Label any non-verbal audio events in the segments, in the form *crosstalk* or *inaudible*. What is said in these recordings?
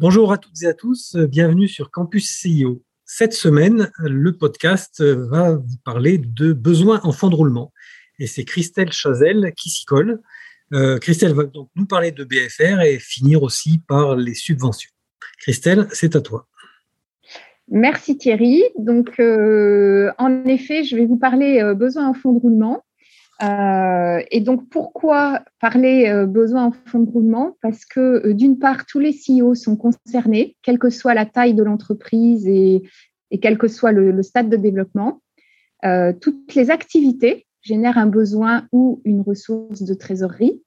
Bonjour à toutes et à tous, bienvenue sur Campus CEO. Cette semaine, le podcast va vous parler de besoins en fond de roulement. Et c'est Christelle Chazel qui s'y colle. Euh, Christelle va donc nous parler de BFR et finir aussi par les subventions. Christelle, c'est à toi. Merci Thierry. Donc, euh, en effet, je vais vous parler euh, besoins en fond de roulement. Euh, et donc, pourquoi parler euh, besoin en fonds de roulement? Parce que, euh, d'une part, tous les CEO sont concernés, quelle que soit la taille de l'entreprise et, quel que soit le, stade de développement. toutes les activités génèrent un besoin ou une ressource de trésorerie.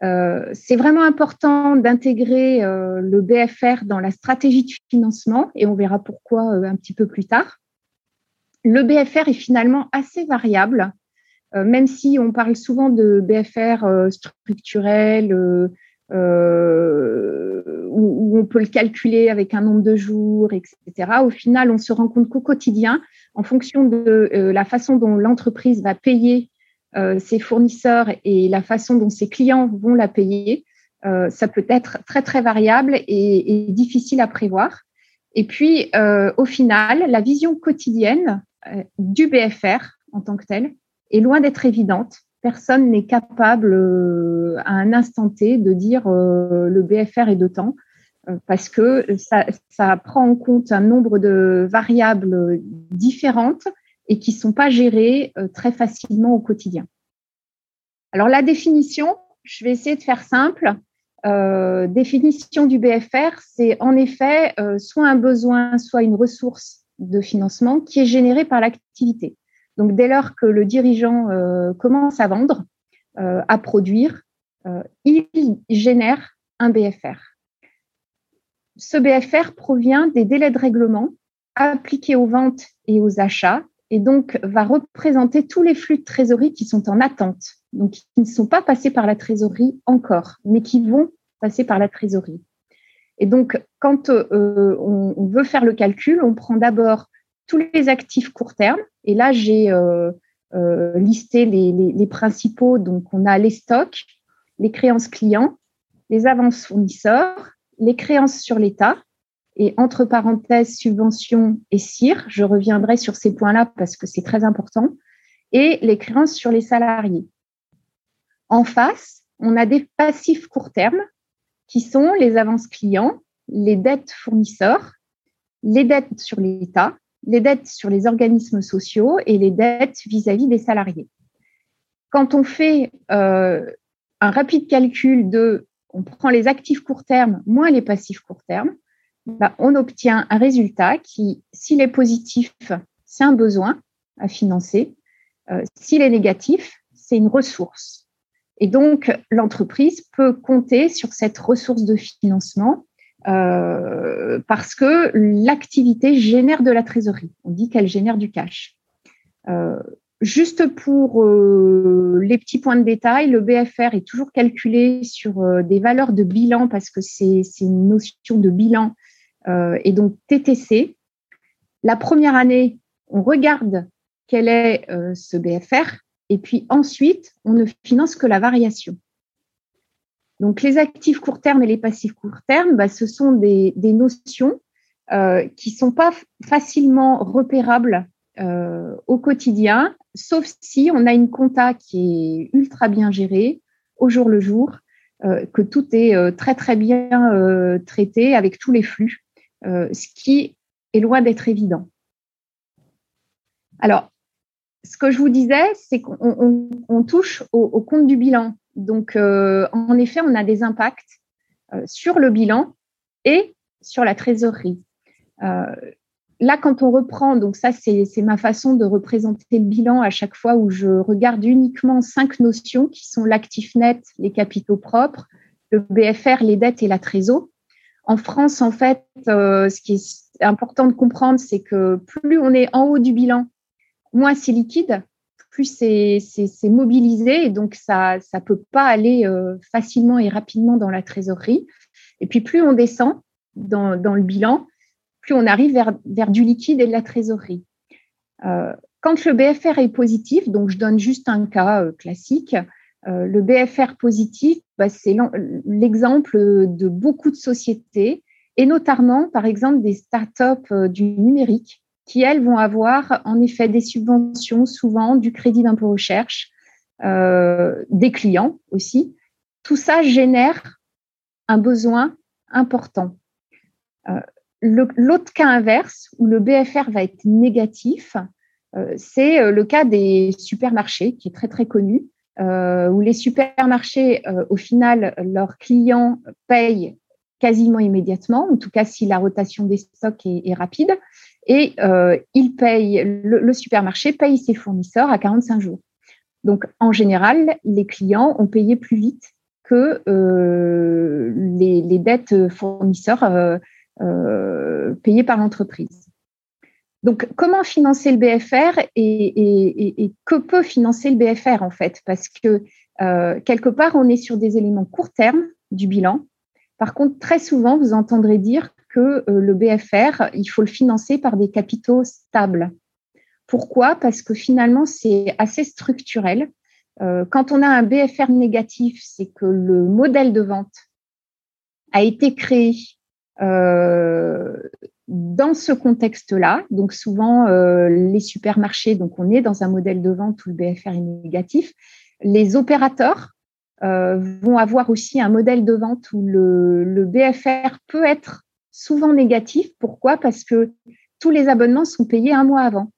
C'est vraiment important d'intégrer le BFR dans la stratégie de financement et on verra pourquoi un petit peu plus tard. Le BFR est finalement assez variable euh, même si on parle souvent de BFR euh, structurel, euh, où, on peut le calculer avec un nombre de jours, etc. Au final, on se rend compte qu'au quotidien, en fonction de la façon dont l'entreprise va payer ses fournisseurs et la façon dont ses clients vont la payer, ça peut être très très variable et, et difficile à prévoir. Et puis, au final, la vision quotidienne du BFR en tant que tel, est loin d'être évidente. Personne n'est capable euh, à un instant T de dire euh, le BFR est de temps euh, parce que ça, prend en compte un nombre de variables différentes et qui ne sont pas gérées très facilement au quotidien. Alors la définition, je vais essayer de faire simple. définition du BFR, c'est en effet soit un besoin, soit une ressource de financement qui est générée par l'activité. Donc, dès lors que le dirigeant euh, commence à vendre, euh, à produire, euh, il génère un BFR. Ce BFR provient des délais de règlement appliqués aux ventes et aux achats et donc va représenter tous les flux de trésorerie qui sont en attente, donc qui ne sont pas passés par la trésorerie encore, mais qui vont passer par la trésorerie. Et donc, quand on, veut faire le calcul, on prend d'abord tous les actifs court terme. Et là, j'ai euh, euh, listé les, principaux. Donc, on a les stocks, les créances clients, les avances fournisseurs, les créances sur l'État et entre parenthèses subventions et CIR. Je reviendrai sur ces points-là parce que c'est très important. Et les créances sur les salariés. En face, on a des passifs court terme qui sont les avances clients, les dettes fournisseurs, les dettes sur l'État les dettes sur les organismes sociaux et les dettes vis-à-vis des salariés. Quand on fait euh, un rapide calcul de, on prend les actifs court terme moins les passifs court terme, bah, on obtient un résultat qui, s'il est positif, c'est un besoin à financer. Euh, s'il est négatif, c'est une ressource. Et donc, l'entreprise peut compter sur cette ressource de financement euh, parce que l'activité génère de la trésorerie. On dit qu'elle génère du cash. Euh, juste pour euh, les petits points de détail, le BFR est toujours calculé sur des valeurs de bilan parce que c'est une notion de bilan et donc TTC. La première année, on regarde quel est ce BFR et puis ensuite, on ne finance que la variation. Donc, les actifs court terme et les passifs court terme, bah, ce sont des, notions euh, qui ne sont pas facilement repérables euh, au quotidien, sauf si on a une compta qui est ultra bien gérée au jour le jour, euh, que tout est très très bien traité avec tous les flux, ce qui est loin d'être évident. Alors, ce que je vous disais, c'est qu'on touche au compte du bilan donc, euh, en effet, on a des impacts euh, sur le bilan et sur la trésorerie. Euh, là, quand on reprend, donc ça, c'est ma façon de représenter le bilan à chaque fois où je regarde uniquement cinq notions qui sont l'actif net, les capitaux propres, le BFR, les dettes et la trésor. En France, en fait, ce qui est important de comprendre, c'est que plus on est en haut du bilan, moins c'est liquide, plus c'est mobilisé et donc ça ne peut pas aller facilement et rapidement dans la trésorerie. Et puis plus on descend dans, le bilan, plus on arrive vers, du liquide et de la trésorerie. quand le BFR est positif, donc je donne juste un cas classique, euh, le BFR positif, bah, c'est l'exemple de beaucoup de sociétés, et notamment, par exemple, des startups euh, du numérique, qui, elles, vont avoir en effet des subventions, souvent du crédit d'impôt recherche, euh, des clients aussi. Tout ça génère un besoin important. L'autre cas inverse, où le BFR va être négatif, c'est le cas des supermarchés, qui est très très connu. Euh, où les supermarchés, euh, au final, leurs clients payent quasiment immédiatement, en tout cas si la rotation des stocks est, rapide, et euh, ils payent, le, supermarché paye ses fournisseurs à 45 jours. Donc, en général, les clients ont payé plus vite que les, les, dettes fournisseurs payées par l'entreprise. Donc, comment financer le BFR et, que peut financer le BFR en fait? Parce que euh, quelque part, on est sur des éléments court terme du bilan. Par contre, très souvent, vous entendrez dire euh, le BFR, il faut le financer par des capitaux stables. Pourquoi? Parce que finalement, c'est assez structurel. Euh, quand on a un BFR négatif, c'est que le modèle de vente a été créé dans ce contexte-là, donc souvent euh, les supermarchés, donc on est dans un modèle de vente où le BFR est négatif, les opérateurs euh, vont avoir aussi un modèle de vente où le, BFR peut être souvent négatif. Pourquoi? Parce que tous les abonnements sont payés un mois avant.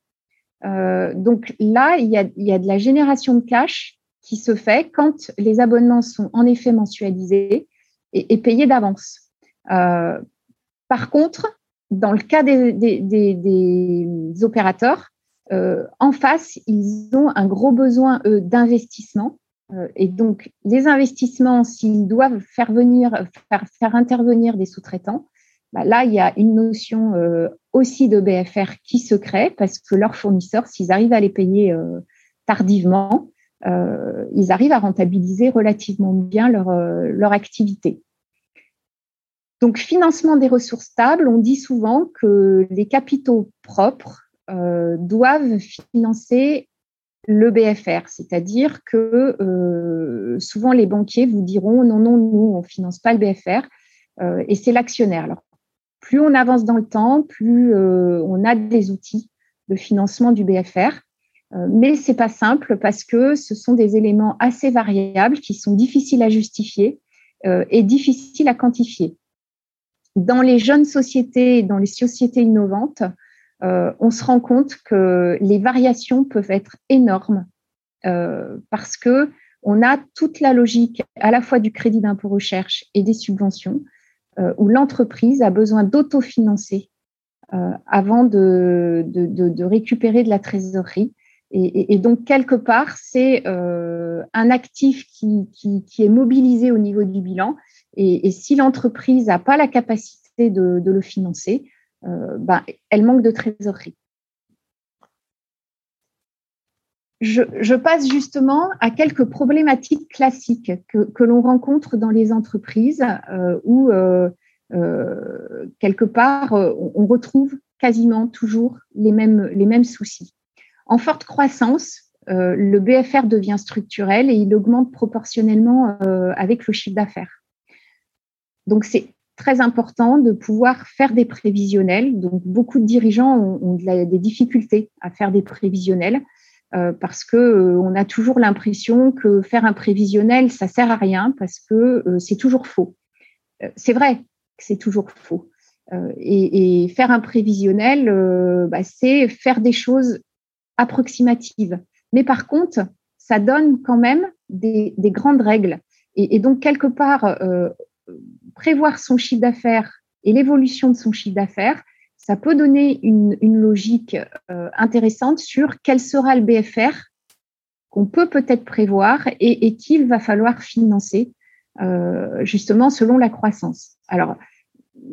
Euh, donc là, il y, a, de la génération de cash qui se fait quand les abonnements sont en effet mensualisés et, payés d'avance. par contre, dans le cas des, opérateurs, euh, en face, ils ont un gros besoin d'investissement. Euh, et donc, les investissements, s'ils doivent faire venir, faire, intervenir des sous-traitants, bah là, il y a une notion euh, aussi de BFR qui se crée parce que leurs fournisseurs, s'ils arrivent à les payer tardivement, ils arrivent à rentabiliser relativement bien leur, activité. Donc, financement des ressources stables, on dit souvent que les capitaux propres euh, doivent financer le BFR, c'est-à-dire que euh, souvent les banquiers vous diront non, non, nous, on ne finance pas le BFR, euh, et c'est l'actionnaire. Plus on avance dans le temps, plus on a des outils de financement du BFR, mais ce n'est pas simple parce que ce sont des éléments assez variables qui sont difficiles à justifier et difficiles à quantifier. Dans les jeunes sociétés, dans les sociétés innovantes, euh, on se rend compte que les variations peuvent être énormes euh, parce que on a toute la logique à la fois du crédit d'impôt recherche et des subventions euh, où l'entreprise a besoin d'autofinancer avant de, récupérer de la trésorerie. Et, donc, quelque part, c'est un actif qui, est mobilisé au niveau du bilan et, si l'entreprise n'a pas la capacité de, le financer, euh, ben, elle manque de trésorerie. Je, passe justement à quelques problématiques classiques que, l'on rencontre dans les entreprises euh, où, euh, quelque part, on retrouve quasiment toujours les mêmes, les mêmes soucis. En forte croissance, le BFR devient structurel et il augmente proportionnellement avec le chiffre d'affaires. Donc, c'est très important de pouvoir faire des prévisionnels. Donc, beaucoup de dirigeants ont, des difficultés à faire des prévisionnels euh, parce que euh, on a toujours l'impression que faire un prévisionnel, ça sert à rien parce que euh, c'est toujours faux. c'est vrai que c'est toujours faux. Et, faire un prévisionnel, bah, c'est faire des choses approximatives. Mais par contre, ça donne quand même des, grandes règles. Et, et, donc, quelque part, prévoir son chiffre d'affaires et l'évolution de son chiffre d'affaires, ça peut donner une, logique euh, intéressante sur quel sera le BFR qu'on peut peut-être prévoir et, qu'il va falloir financer euh, justement selon la croissance. Alors,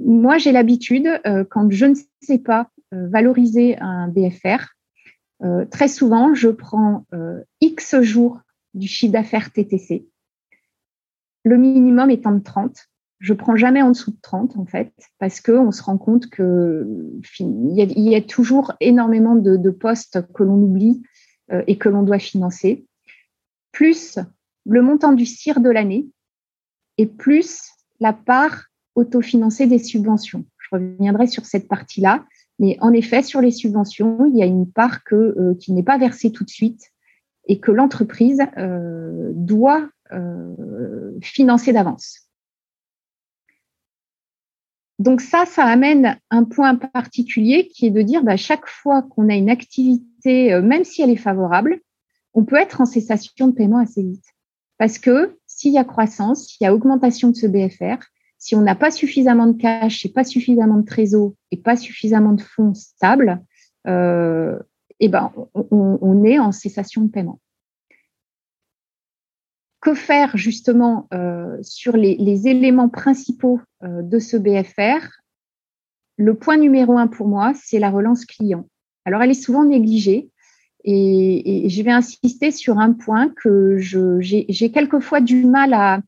moi, j'ai l'habitude, quand je ne sais pas valoriser un BFR, très souvent, je prends X jours du chiffre d'affaires TTC. Le minimum étant de 30. Je prends jamais en dessous de 30 en fait, parce qu'on se rend compte qu'il y, y, a toujours énormément de, postes que l'on oublie euh, et que l'on doit financer, plus le montant du CIR de l'année et plus la part autofinancée des subventions. Je reviendrai sur cette partie-là, mais en effet, sur les subventions, il y a une part que, euh, qui n'est pas versée tout de suite et que l'entreprise euh, doit financer d'avance. Donc ça, ça amène un point particulier qui est de dire, bah, chaque fois qu'on a une activité, euh, même si elle est favorable, on peut être en cessation de paiement assez vite. Parce que s'il y a croissance, s'il y a augmentation de ce BFR, si on n'a pas suffisamment de cash et pas suffisamment de trésor et pas suffisamment de fonds stables, euh, eh ben, on est en cessation de paiement que faire justement euh, sur les, éléments principaux euh, de ce BFR Le point numéro un pour moi, c'est la relance client. Alors, elle est souvent négligée et, je vais insister sur un point que j'ai quelquefois du mal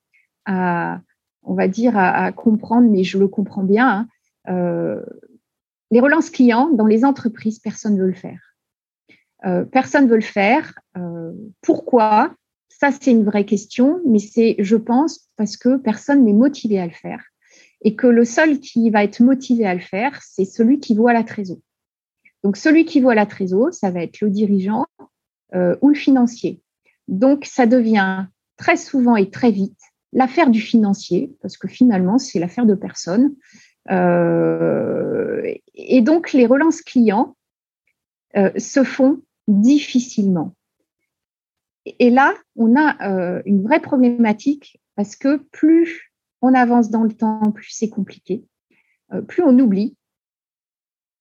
à, on va dire, à, comprendre, mais je le comprends bien. Hein. Euh, les relances clients dans les entreprises, personne ne veut le faire. personne ne veut le faire. pourquoi? Ça, c'est une vraie question, mais c'est, je pense, parce que personne n'est motivé à le faire. Et que le seul qui va être motivé à le faire, c'est celui qui voit la trésor. Donc, celui qui voit la trésor, ça va être le dirigeant euh, ou le financier. Donc, ça devient très souvent et très vite l'affaire du financier, parce que finalement, c'est l'affaire de personne. Euh, et donc, les relances clients euh, se font difficilement. Et là, on a euh, une vraie problématique parce que plus on avance dans le temps, plus c'est compliqué, euh, plus on oublie.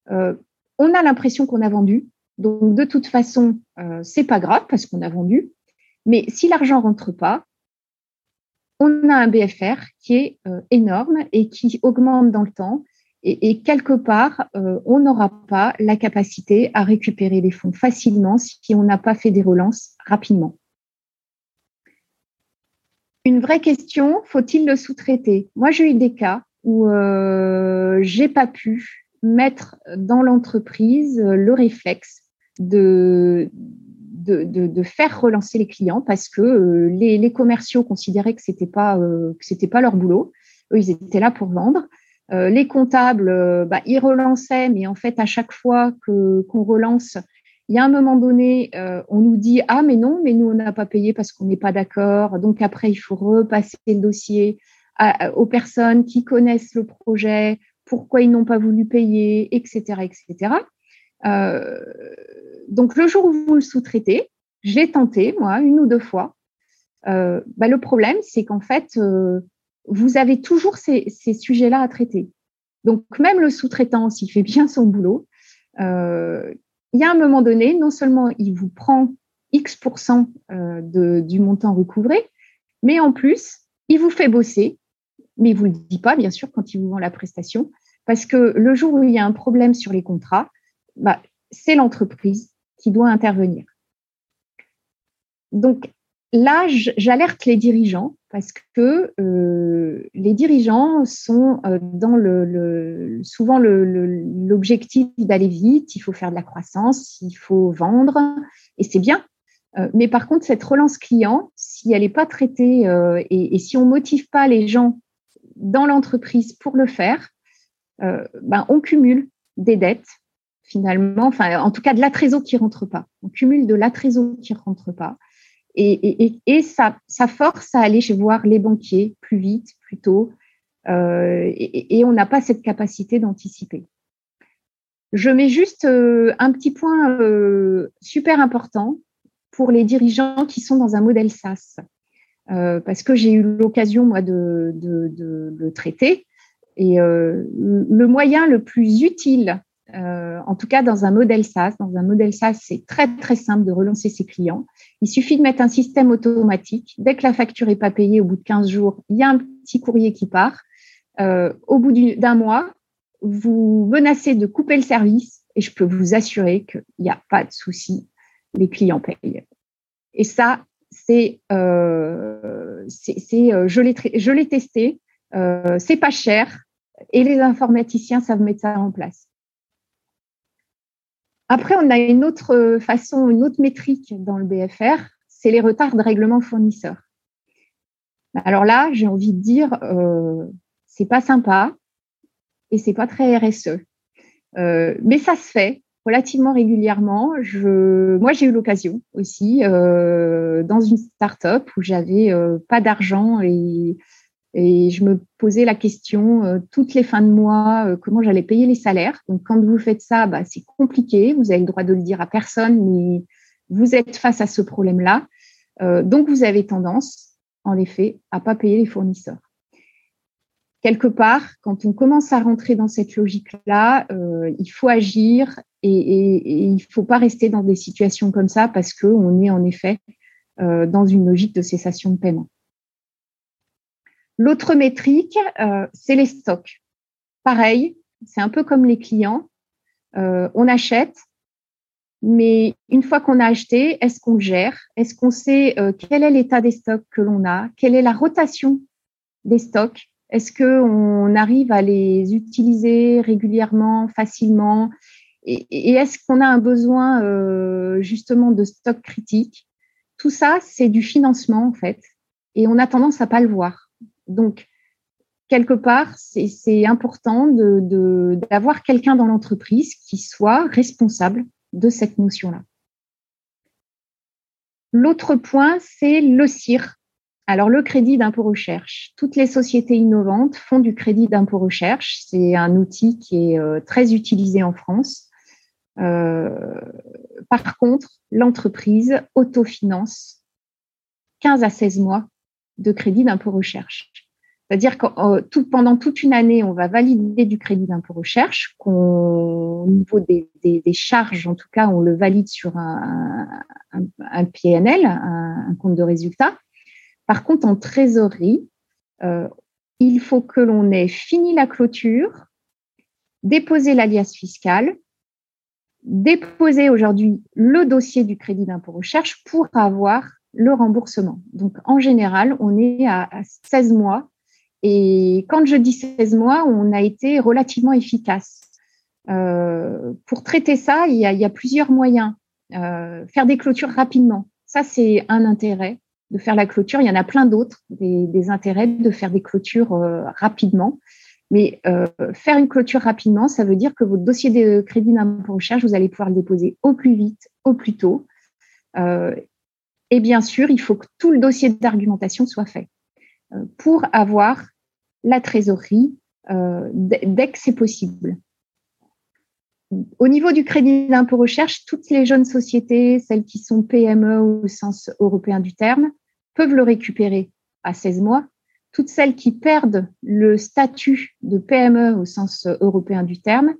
Euh, on a l'impression qu'on a vendu, donc de toute façon, c'est pas grave parce qu'on a vendu. Mais si l'argent rentre pas, on a un BFR qui est énorme et qui augmente dans le temps. Et, quelque part, on n'aura pas la capacité à récupérer les fonds facilement si on n'a pas fait des relances rapidement. Une vraie question, faut-il le sous-traiter? Moi, j'ai eu des cas où euh, j'ai pas pu mettre dans l'entreprise le réflexe de, faire relancer les clients parce que euh, les, commerciaux considéraient que c'était pas euh, pas leur boulot. Eux, ils étaient là pour vendre. Euh, les comptables, bah, ils relançaient, mais en fait, à chaque fois que qu'on relance, il y a un moment donné, euh, on nous dit ah mais non, mais nous on n'a pas payé parce qu'on n'est pas d'accord. Donc après il faut repasser le dossier aux personnes qui connaissent le projet, pourquoi ils n'ont pas voulu payer, etc., etc. Euh, donc le jour où vous le sous-traitez, j'ai tenté moi une ou deux fois. Euh, bah, le problème c'est qu'en fait vous avez toujours ces, sujets-là à traiter. Donc même le sous-traitant, s'il fait bien son boulot, euh, il y a un moment donné, non seulement il vous prend X% euh, du montant recouvré, mais en plus, il vous fait bosser, mais il ne vous le dit pas, bien sûr, quand il vous vend la prestation, parce que le jour où il y a un problème sur les contrats, bah, c'est l'entreprise qui doit intervenir. Donc là, j'alerte les dirigeants parce que euh, les dirigeants sont euh, dans le, souvent l'objectif d'aller vite, il faut faire de la croissance, il faut vendre, et c'est bien. Euh, mais par contre, cette relance client, si elle n'est pas traitée et, si on ne motive pas les gens dans l'entreprise pour le faire, ben, on cumule des dettes finalement, enfin en tout cas de la trésor qui rentre pas. On cumule de la trésor qui rentre pas et, ça, force à aller voir les banquiers plus vite, plus tôt, euh, et, on n'a pas cette capacité d'anticiper. Je mets juste euh, un petit point euh, super important pour les dirigeants qui sont dans un modèle SaaS, parce que j'ai eu l'occasion, moi, de, de, le traiter. Et le moyen le plus utile euh, en tout cas, dans un modèle SaaS, dans un modèle SaaS, c'est très très simple de relancer ses clients. Il suffit de mettre un système automatique. Dès que la facture n'est pas payée au bout de 15 jours, il y a un petit courrier qui part. au bout d'un mois, vous menacez de couper le service et je peux vous assurer qu'il n'y a pas de souci, les clients payent. Et ça, c'est, euh, euh, je l'ai testé, euh, c'est pas cher et les informaticiens savent mettre ça en place. Après, on a une autre façon, une autre métrique dans le BFR, c'est les retards de règlement fournisseur. Alors là, j'ai envie de dire, euh, c'est pas sympa et c'est pas très RSE. Euh, mais ça se fait relativement régulièrement. Je, moi, j'ai eu l'occasion aussi euh, dans une start-up où j'avais euh, pas d'argent et, et je me posais la question euh, toutes les fins de mois euh, comment j'allais payer les salaires. Donc, quand vous faites ça, bah, c'est compliqué. Vous avez le droit de le dire à personne, mais vous êtes face à ce problème-là. Euh, donc, vous avez tendance, en effet, à pas payer les fournisseurs quelque part, quand on commence à rentrer dans cette logique-là, il faut agir et, il ne faut pas rester dans des situations comme ça parce qu'on est en effet dans une logique de cessation de paiement. L'autre métrique, euh, c'est les stocks. Pareil, c'est un peu comme les clients. on achète, mais une fois qu'on a acheté, est-ce qu'on gère? Est-ce qu'on sait quel est l'état des stocks que l'on a? Quelle est la rotation des stocks? Est-ce qu'on arrive à les utiliser régulièrement, facilement? Et, est-ce qu'on a un besoin euh, justement de stock critique Tout ça, c'est du financement en fait, et on a tendance à pas le voir. Donc, quelque part, c'est important d'avoir quelqu'un dans l'entreprise qui soit responsable de cette notion-là. L'autre point, c'est le CIR, alors, le crédit d'impôt recherche. Toutes les sociétés innovantes font du crédit d'impôt recherche. C'est un outil qui est euh, très utilisé en France. Euh, par contre, l'entreprise autofinance 15 à 16 mois de crédit d'impôt recherche. C'est-à-dire que euh, pendant toute une année, on va valider du crédit d'impôt recherche, qu'au niveau des, charges, en tout cas, on le valide sur un, PNL, un, compte de résultat. Par contre, en trésorerie, euh, il faut que l'on ait fini la clôture, déposé l'alias fiscal, déposé aujourd'hui le dossier du crédit d'impôt recherche pour avoir le remboursement. Donc, en général, on est à, 16 mois. Et quand je dis 16 mois, on a été relativement efficace. Euh, pour traiter ça, il y a, plusieurs moyens. Euh, faire des clôtures rapidement, ça c'est un intérêt de faire la clôture. Il y en a plein d'autres, des, intérêts de faire des clôtures euh, rapidement. Mais faire une clôture rapidement, ça veut dire que votre dossier de crédit d'impôt recherche, vous allez pouvoir le déposer au plus vite, au plus tôt. Euh, et bien sûr, il faut que tout le dossier d'argumentation soit fait pour avoir la trésorerie dès que c'est possible. Au niveau du crédit d'impôt recherche, toutes les jeunes sociétés, celles qui sont PME au sens européen du terme, peuvent le récupérer à 16 mois. Toutes celles qui perdent le statut de PME au sens européen du terme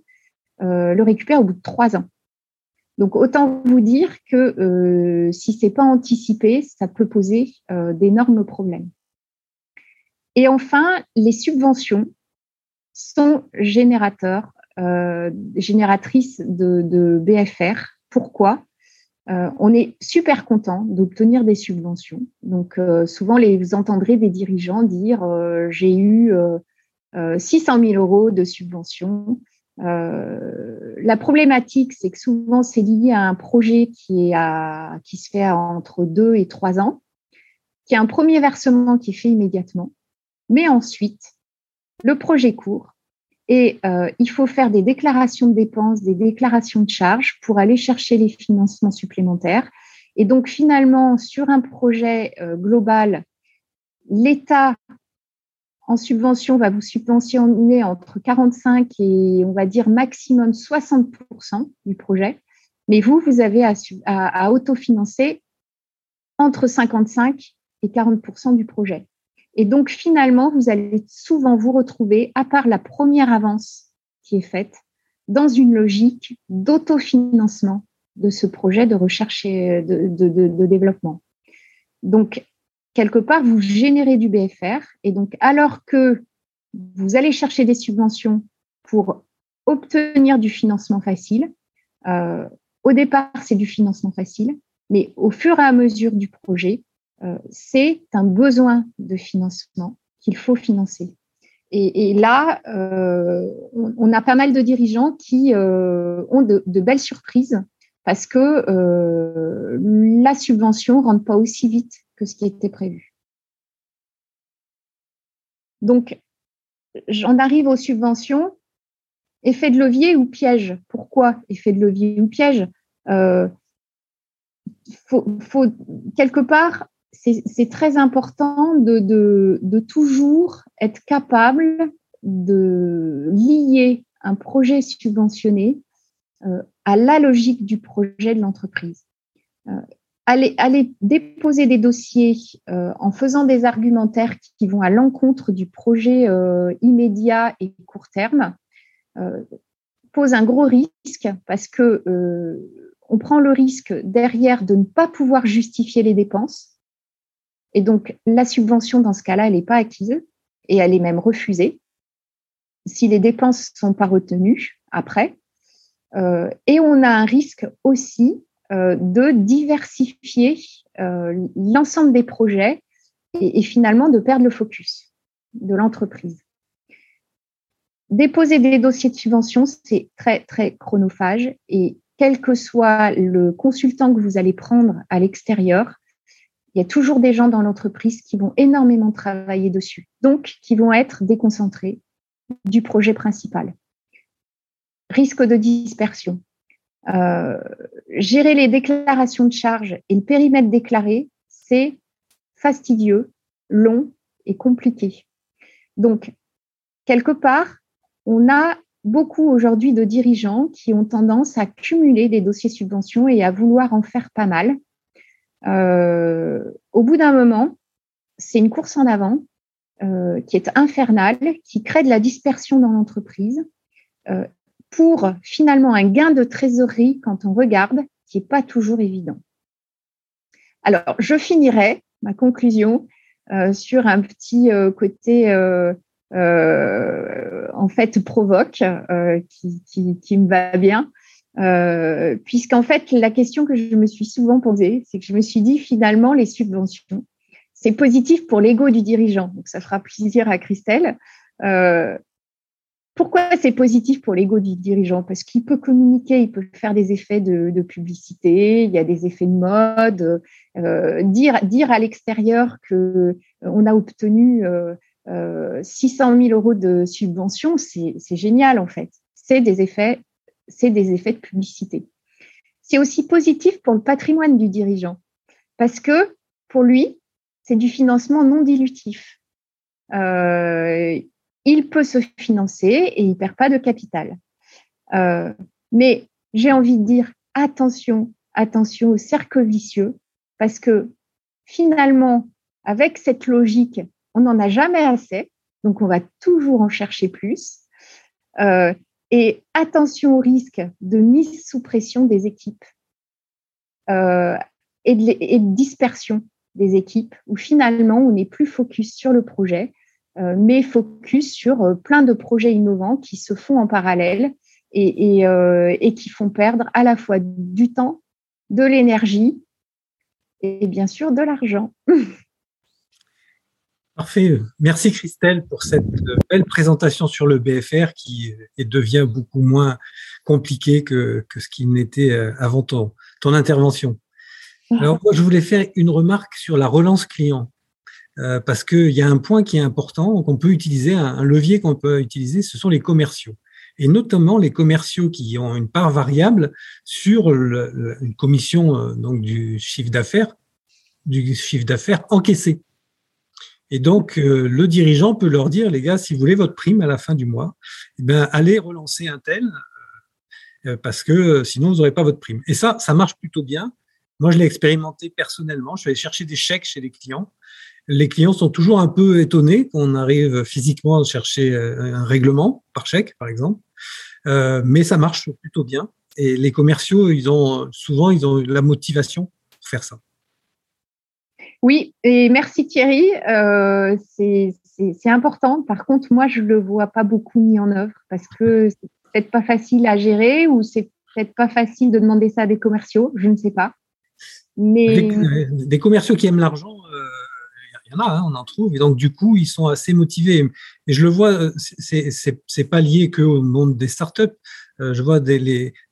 euh, le récupèrent au bout de trois ans. Donc autant vous dire que euh, si c'est pas anticipé, ça peut poser euh, d'énormes problèmes. Et enfin, les subventions sont générateurs euh, génératrice de, BFR. Pourquoi? On est super content d'obtenir des subventions. Donc, souvent, vous entendrez des dirigeants dire j'ai eu 600 000 euros de subventions. La problématique, c'est que souvent, c'est lié à un projet qui, est à, qui se fait entre deux et trois ans, qui a un premier versement qui est fait immédiatement, mais ensuite, le projet court et euh, il faut faire des déclarations de dépenses, des déclarations de charges pour aller chercher les financements supplémentaires. Et donc finalement, sur un projet euh, global, l'État en subvention va vous subventionner entre 45 et on va dire maximum 60% du projet. Mais vous, vous avez à, autofinancer entre 55 et 40% du projet. Et donc, finalement, vous allez souvent vous retrouver, à part la première avance qui est faite, dans une logique d'autofinancement de ce projet de recherche et de, développement. Donc, quelque part, vous générez du BFR. Et donc, alors que vous allez chercher des subventions pour obtenir du financement facile. Euh, au départ, c'est du financement facile, mais au fur et à mesure du projet, euh, c'est un besoin de financement qu'il faut financer. Et, là, euh, on, a pas mal de dirigeants qui ont de, belles surprises parce que la subvention ne rentre pas aussi vite que ce qui était prévu. Donc, j'en arrive aux subventions. Effet de levier ou piège? Pourquoi effet de levier ou piège? Euh, faut, quelque part, c'est très important de, toujours être capable de lier un projet subventionné euh, à la logique du projet de l'entreprise. Euh, aller, déposer des dossiers euh, en faisant des argumentaires qui, vont à l'encontre du projet euh, immédiat et court terme euh, pose un gros risque parce que on prend le risque derrière de ne pas pouvoir justifier les dépenses. Et donc, la subvention, dans ce cas-là, elle n'est pas acquise et elle est même refusée si les dépenses sont pas retenues après. et on a un risque aussi euh, de diversifier euh, l'ensemble des projets et, finalement de perdre le focus de l'entreprise. Déposer des dossiers de subvention, c'est très, très chronophage et quel que soit le consultant que vous allez prendre à l'extérieur, il y a toujours des gens dans l'entreprise qui vont énormément travailler dessus, donc qui vont être déconcentrés du projet principal. Risque de dispersion. Euh, gérer les déclarations de charges et le périmètre déclaré, c'est fastidieux, long et compliqué. Donc, quelque part, on a beaucoup aujourd'hui de dirigeants qui ont tendance à cumuler des dossiers subventions et à vouloir en faire pas mal. Euh, au bout d'un moment, c'est une course en avant euh, qui est infernale, qui crée de la dispersion dans l'entreprise pour finalement un gain de trésorerie quand on regarde, qui n'est pas toujours évident. Alors, je finirai ma conclusion euh, sur un petit euh, côté euh, en fait provoque qui, qui, me va bien. Puisqu'en fait, la question que je me suis souvent posée, c'est que je me suis dit finalement, les subventions, c'est positif pour l'ego du dirigeant. Donc, ça fera plaisir à Christelle. Pourquoi c'est positif pour l'ego du dirigeant? Parce qu'il peut communiquer, il peut faire des effets de, publicité, il y a des effets de mode, euh, dire, à l'extérieur qu'on euh, a obtenu 600 euh, 000 euros de subvention, c'est génial en fait. C'est des effets, c'est des effets de publicité. C'est aussi positif pour le patrimoine du dirigeant parce que pour lui, c'est du financement non dilutif il peut se financer et il ne perd pas de capital. Euh, mais j'ai envie de dire attention, attention au cercle vicieux, parce que finalement, avec cette logique, on n'en a jamais assez, donc on va toujours en chercher plus. Euh, et attention au risque de mise sous pression des équipes euh, et, de, dispersion des équipes, où finalement on n'est plus focus sur le projet, mais focus sur euh, plein de projets innovants qui se font en parallèle euh, et, qui font perdre à la fois du temps, de l'énergie et bien sûr de l'argent. *laughs* Parfait. Merci Christelle pour cette belle présentation sur le BFR qui devient beaucoup moins compliqué que, ce qui n'était avant ton, ton intervention. Alors moi, je voulais faire une remarque sur la relance client. Euh, parce qu'il y a un point qui est important, qu'on peut utiliser, un, levier qu'on peut utiliser, ce sont les commerciaux. Et notamment les commerciaux qui ont une part variable sur une commission euh, donc du chiffre d'affaires, du chiffre d'affaires encaissé. Et donc, euh, le dirigeant peut leur dire, les gars, si vous voulez votre prime à la fin du mois, eh ben, allez relancer un tel, parce que sinon, vous n'aurez pas votre prime. Et ça, ça marche plutôt bien. Moi, je l'ai expérimenté personnellement. Je suis allé chercher des chèques chez les clients les clients sont toujours un peu étonnés qu'on arrive physiquement à chercher euh, un règlement par chèque, par exemple. Euh, mais ça marche plutôt bien. Et les commerciaux, ils ont souvent, ils ont la motivation pour faire ça. Oui, et merci Thierry. Euh, c'est important. Par contre, moi, je ne le vois pas beaucoup mis en œuvre parce que c'est peut-être pas facile à gérer ou c'est peut-être pas facile de demander ça à des commerciaux. Je ne sais pas. Mais... Des, commerciaux qui aiment l'argent, il y en a, hein, on en trouve. Et donc, du coup, ils sont assez motivés. Et je le vois, euh, c'est pas lié qu'au monde des startups. Euh, je vois des,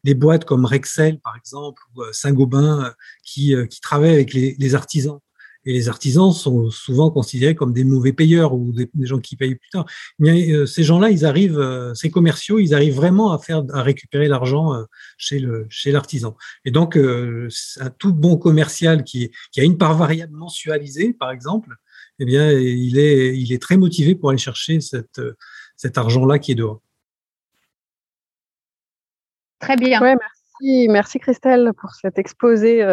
les, boîtes comme Rexel, par exemple, ou Saint-Gobain, qui, qui travaillent avec les, les artisans. Et les artisans sont souvent considérés comme des mauvais payeurs ou des, gens qui payent plus tard. Mais euh, ces gens-là, ils arrivent, euh, ces commerciaux, ils arrivent vraiment à faire, à récupérer l'argent euh, chez le chez l'artisan. Et donc, un tout bon commercial qui, qui a une part variable mensualisée, par exemple, eh bien, il est il est très motivé pour aller chercher cette cet argent-là qui est dehors. Très bien. Ouais, merci, merci Christelle pour cet exposé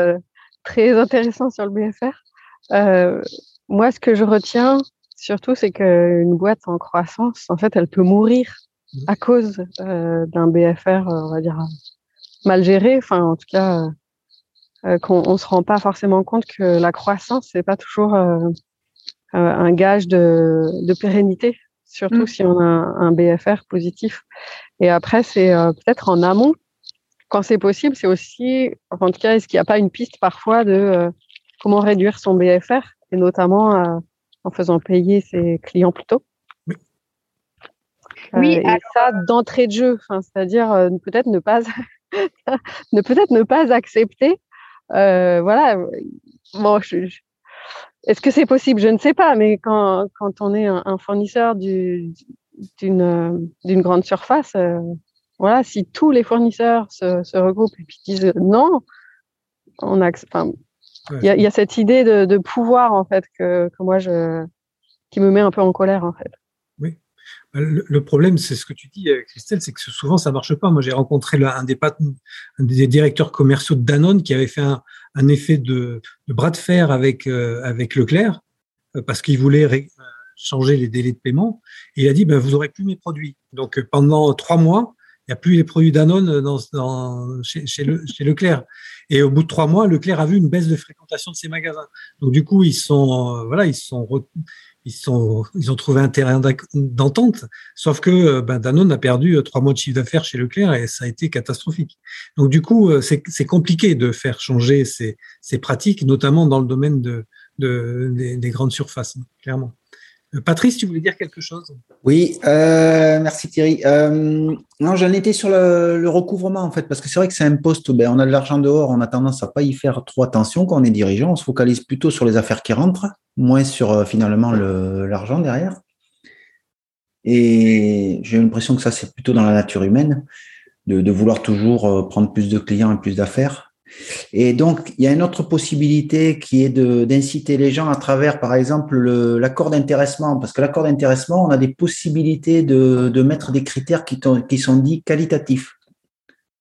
très intéressant sur le BFR. Euh, moi, ce que je retiens surtout, c'est qu'une boîte en croissance, en fait, elle peut mourir mmh. à cause euh, d'un BFR, on va dire, mal géré. Enfin, en tout cas, euh, qu'on on se rend pas forcément compte que la croissance, c'est pas toujours un gage de, de pérennité, surtout mmh. si on a un, BFR positif. Et après, c'est peut-être en amont, quand c'est possible, c'est aussi, en tout cas, est-ce qu'il n'y a pas une piste parfois de comment réduire son BFR, et notamment euh, en faisant payer ses clients plus tôt? Oui. Euh, oui et ça d'entrée de jeu, c'est-à-dire euh, peut-être ne pas *laughs* ne peut-être ne pas accepter. voilà. Bon, est-ce que c'est possible? Je ne sais pas, mais quand, quand on est un, fournisseur d'une d'une grande surface, voilà, si tous les fournisseurs se, se regroupent et puis disent non, on a, il y, a cette idée de, pouvoir en fait que, moi je qui me met un peu en colère en fait. Bah, le, problème, c'est ce que tu dis, euh, Christelle, c'est que souvent ça marche pas. Moi, j'ai rencontré un, des directeurs commerciaux de Danone qui avait fait un, effet de, bras de fer avec euh, avec Leclerc euh, parce qu'il voulait changer les délais de paiement. Il a dit, ben, vous aurez plus mes produits. Donc pendant trois mois, il n'y a plus les produits Danone chez, chez, le, chez Leclerc. Et au bout de trois mois, Leclerc a vu une baisse de fréquentation de ses magasins. Donc du coup, ils sont, voilà, ils sont, ils sont, ils ont trouvé un terrain d'entente. Sauf que euh, ben, Danone a perdu euh, trois mois de chiffre d'affaires chez Leclerc et ça a été catastrophique. Donc du coup, c'est compliqué de faire changer ces, ces pratiques, notamment dans le domaine de, de des grandes surfaces, clairement. Euh, Patrice, tu voulais dire quelque chose? Oui, euh, merci Thierry. Euh, non, j'en étais sur le, recouvrement en fait, parce que c'est vrai que c'est un poste, ben, on a de l'argent dehors, on a tendance à pas y faire trop attention quand on est dirigeant, on se focalise plutôt sur les affaires qui rentrent, moins sur finalement l'argent derrière. Et j'ai l'impression que ça, c'est plutôt dans la nature humaine, de vouloir toujours prendre plus de clients et plus d'affaires. Et donc, il y a une autre possibilité qui est d'inciter les gens à travers, par exemple, l'accord d'intéressement. Parce que l'accord d'intéressement, on a des possibilités de, de, mettre des critères qui, qui sont dits qualitatifs.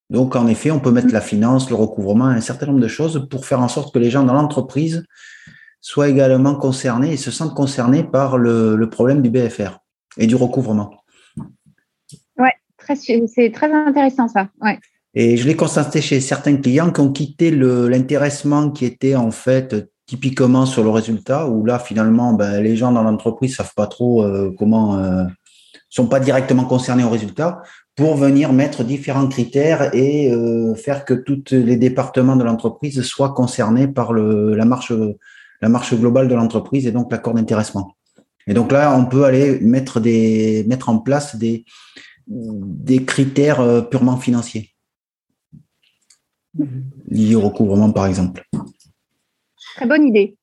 Donc, en effet, on peut mettre la finance, le recouvrement, un certain nombre de choses pour faire en sorte que les gens dans l'entreprise soient également concernés et se sentent concernés par le, le problème du BFR et du recouvrement. Ouais, c'est très intéressant ça. Ouais. Et je l'ai constaté chez certains clients qui ont quitté l'intéressement qui était en fait typiquement sur le résultat, où là finalement ben, les gens dans l'entreprise savent pas trop euh, comment, euh, sont pas directement concernés au résultat, pour venir mettre différents critères et euh, faire que tous les départements de l'entreprise soient concernés par le, la marche la marche globale de l'entreprise et donc l'accord d'intéressement. Et donc là, on peut aller mettre des mettre en place des des critères euh, purement financiers lié au recouvrement, par exemple. Très bonne idée.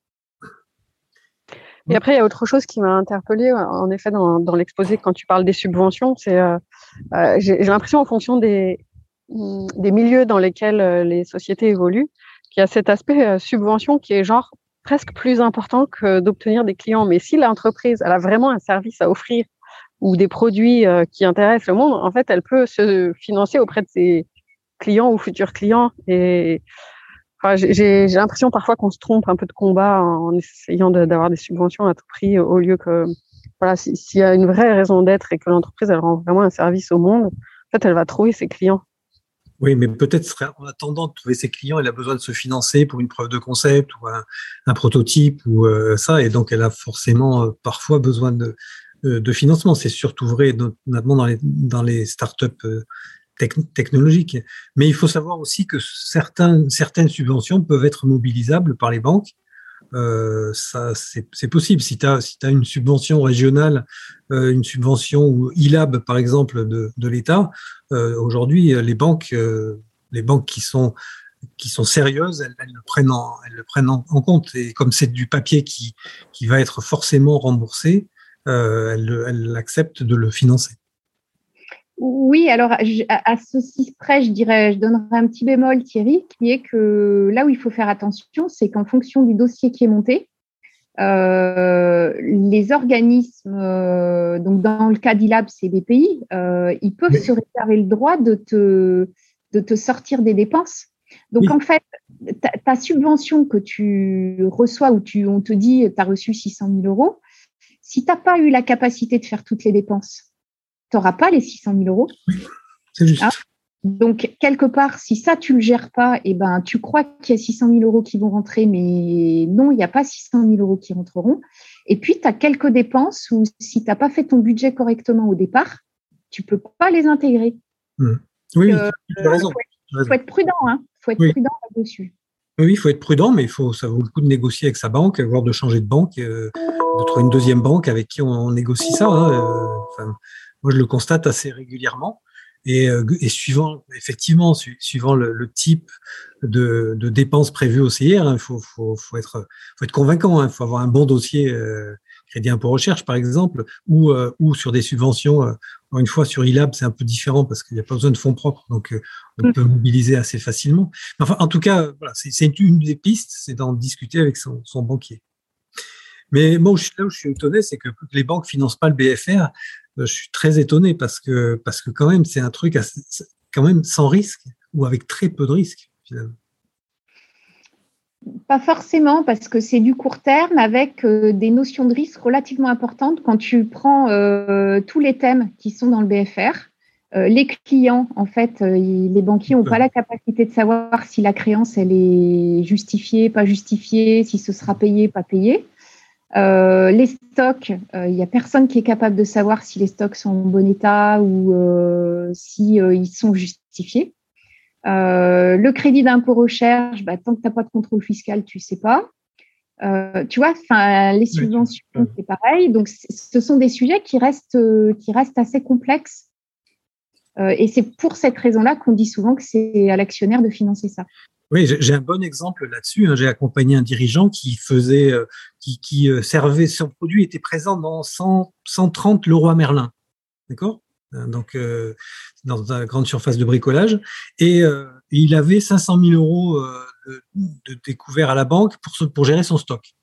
Et après, il y a autre chose qui m'a interpellée, en effet, dans, l'exposé, quand tu parles des subventions, c'est euh, euh, j'ai l'impression, en fonction des, des milieux dans lesquels euh, les sociétés évoluent, qu'il y a cet aspect subvention qui est genre presque plus important que d'obtenir des clients. Mais si l'entreprise elle a vraiment un service à offrir ou des produits qui intéressent le monde, en fait, elle peut se financer auprès de ses, clients ou futurs clients. Et j'ai l'impression parfois qu'on se trompe un peu de combat en essayant d'avoir des subventions à tout prix au lieu que, voilà, s'il y a une vraie raison d'être et que l'entreprise, elle rend vraiment un service au monde, en fait, elle va trouver ses clients. Oui, mais peut-être en attendant de trouver ses clients, elle a besoin de se financer pour une preuve de concept ou un, prototype ou euh, ça, et donc elle a forcément euh, parfois besoin de, de, financement. C'est surtout vrai notamment dans les, dans les startups technologiques. Mais il faut savoir aussi que certains, certaines subventions peuvent être mobilisables par les banques euh, ça c'est possible. Si tu as, si as une subvention régionale, euh, une subvention ou ILAB par exemple de, de l'État, euh, aujourd'hui les banques, euh, les banques qui sont qui sont sérieuses, elles, elles, le prennent en, elles le prennent en, compte. Et comme c'est du papier qui, qui va être forcément remboursé, euh, elles, elles acceptent de le financer. Oui, alors à, ceci près, je dirais, je donnerai un petit bémol, Thierry, qui est que là où il faut faire attention, c'est qu'en fonction du dossier qui est monté, euh, les organismes, euh, donc dans le cas d'ILAB, c'est BPI, euh, ils peuvent se réserver le droit de te, de te sortir des dépenses. Donc en fait, ta, ta, subvention que tu reçois ou tu, on te dit tu as reçu 600 000 euros, si tu n'as pas eu la capacité de faire toutes les dépenses, tu n'auras pas les 600 000 euros. *laughs* c'est juste. Hein donc, quelque part, si ça, tu ne le gères pas, et eh ben, tu crois qu'il y a 600 000 euros qui vont rentrer, mais non, il n'y a pas 600 000 euros qui rentreront. Et puis, tu as quelques dépenses où, si tu n'as pas fait ton budget correctement au départ, tu ne peux pas les intégrer. Mmh. Oui, euh, tu as raison. Il faut, être prudent, hein. faut être prudent là-dessus. Oui, il faut être prudent, mais faut, ça vaut le coup de négocier avec sa banque, voire de changer de banque, euh, de trouver une deuxième banque avec qui on, négocie ça. Hein, euh, moi, je le constate assez régulièrement. Et, euh, et suivant, effectivement, suivant le, le type de, de, dépenses prévues au CIR, il hein, faut, faut, faut, être, faut être convaincant. Il hein, faut avoir un bon dossier euh, crédit impôt recherche, par exemple, ou, euh, ou sur des subventions. Euh, une fois, sur ILAB, c'est un peu différent parce qu'il n'y a pas besoin de fonds propres, donc on peut mobiliser assez facilement. Enfin, en tout cas, voilà, c'est une des pistes, c'est d'en discuter avec son, son banquier. Mais moi, là où je suis étonné, c'est que les banques financent pas le BFR. Euh, je suis très étonné parce que, parce que quand même, c'est un truc quand même sans risque ou avec très peu de risque, finalement. Pas forcément, parce que c'est du court terme avec euh, des notions de risque relativement importantes. Quand tu prends euh, tous les thèmes qui sont dans le BFR, les clients, en fait, les banquiers n'ont pas la capacité de savoir si la créance, elle est justifiée, pas justifiée, si ce sera payé, pas payé. Euh, les stocks, il euh, n'y a personne qui est capable de savoir si les stocks sont en bon état ou euh, si euh, ils sont justifiés. le crédit d'impôt recherche, bah, tant que tu n'as pas de contrôle fiscal, tu sais pas. tu vois, enfin, les subventions, c'est pareil. Donc, ce sont des sujets qui restent, qui restent assez complexes. et c'est pour cette raison-là qu'on dit souvent que c'est à l'actionnaire de financer ça. Oui, j'ai un bon exemple là-dessus. Hein. J'ai accompagné un dirigeant qui faisait, euh, qui, euh, servait son produit était présent dans 100, 130 Leroy Merlin, d'accord? Euh, Donc dans une grande surface de bricolage, et il avait 500 000 euros de, de, découvert à la banque pour, gérer son stock.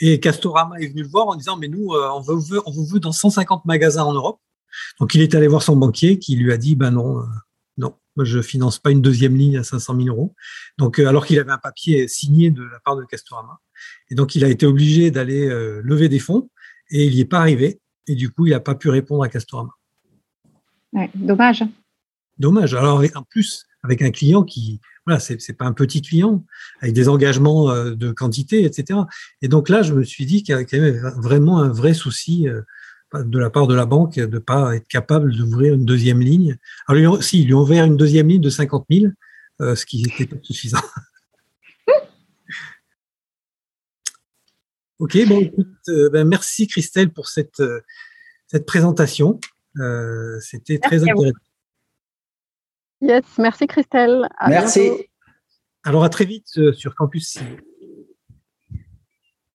Et Castorama est venu le voir en disant mais nous on, on vous veut dans 150 magasins en Europe. Donc il est allé voir son banquier qui lui a dit ben non non moi, je finance pas une deuxième ligne à 500 000 euros. Donc, euh, alors qu'il avait un papier signé de la part de Castorama. Et donc, il a été obligé d'aller euh, lever des fonds et il n'y est pas arrivé. Et du coup, il n'a pas pu répondre à Castorama. Ouais, dommage. Dommage. Alors, en plus, avec un client qui, voilà, c'est, c'est pas un petit client, avec des engagements euh, de quantité, etc. Et donc là, je me suis dit qu'il y avait vraiment un vrai souci de la part de la banque de ne pas être capable d'ouvrir une deuxième ligne. Alors, si, ils lui ont ouvert une deuxième ligne de 50 000, euh, ce qui n'était pas suffisant. *laughs* ok, bon, écoute, euh, ben, merci Christelle pour cette, euh, cette présentation. C'était très intéressant. Yes, merci Christelle. merci. Alors, à très vite sur Campus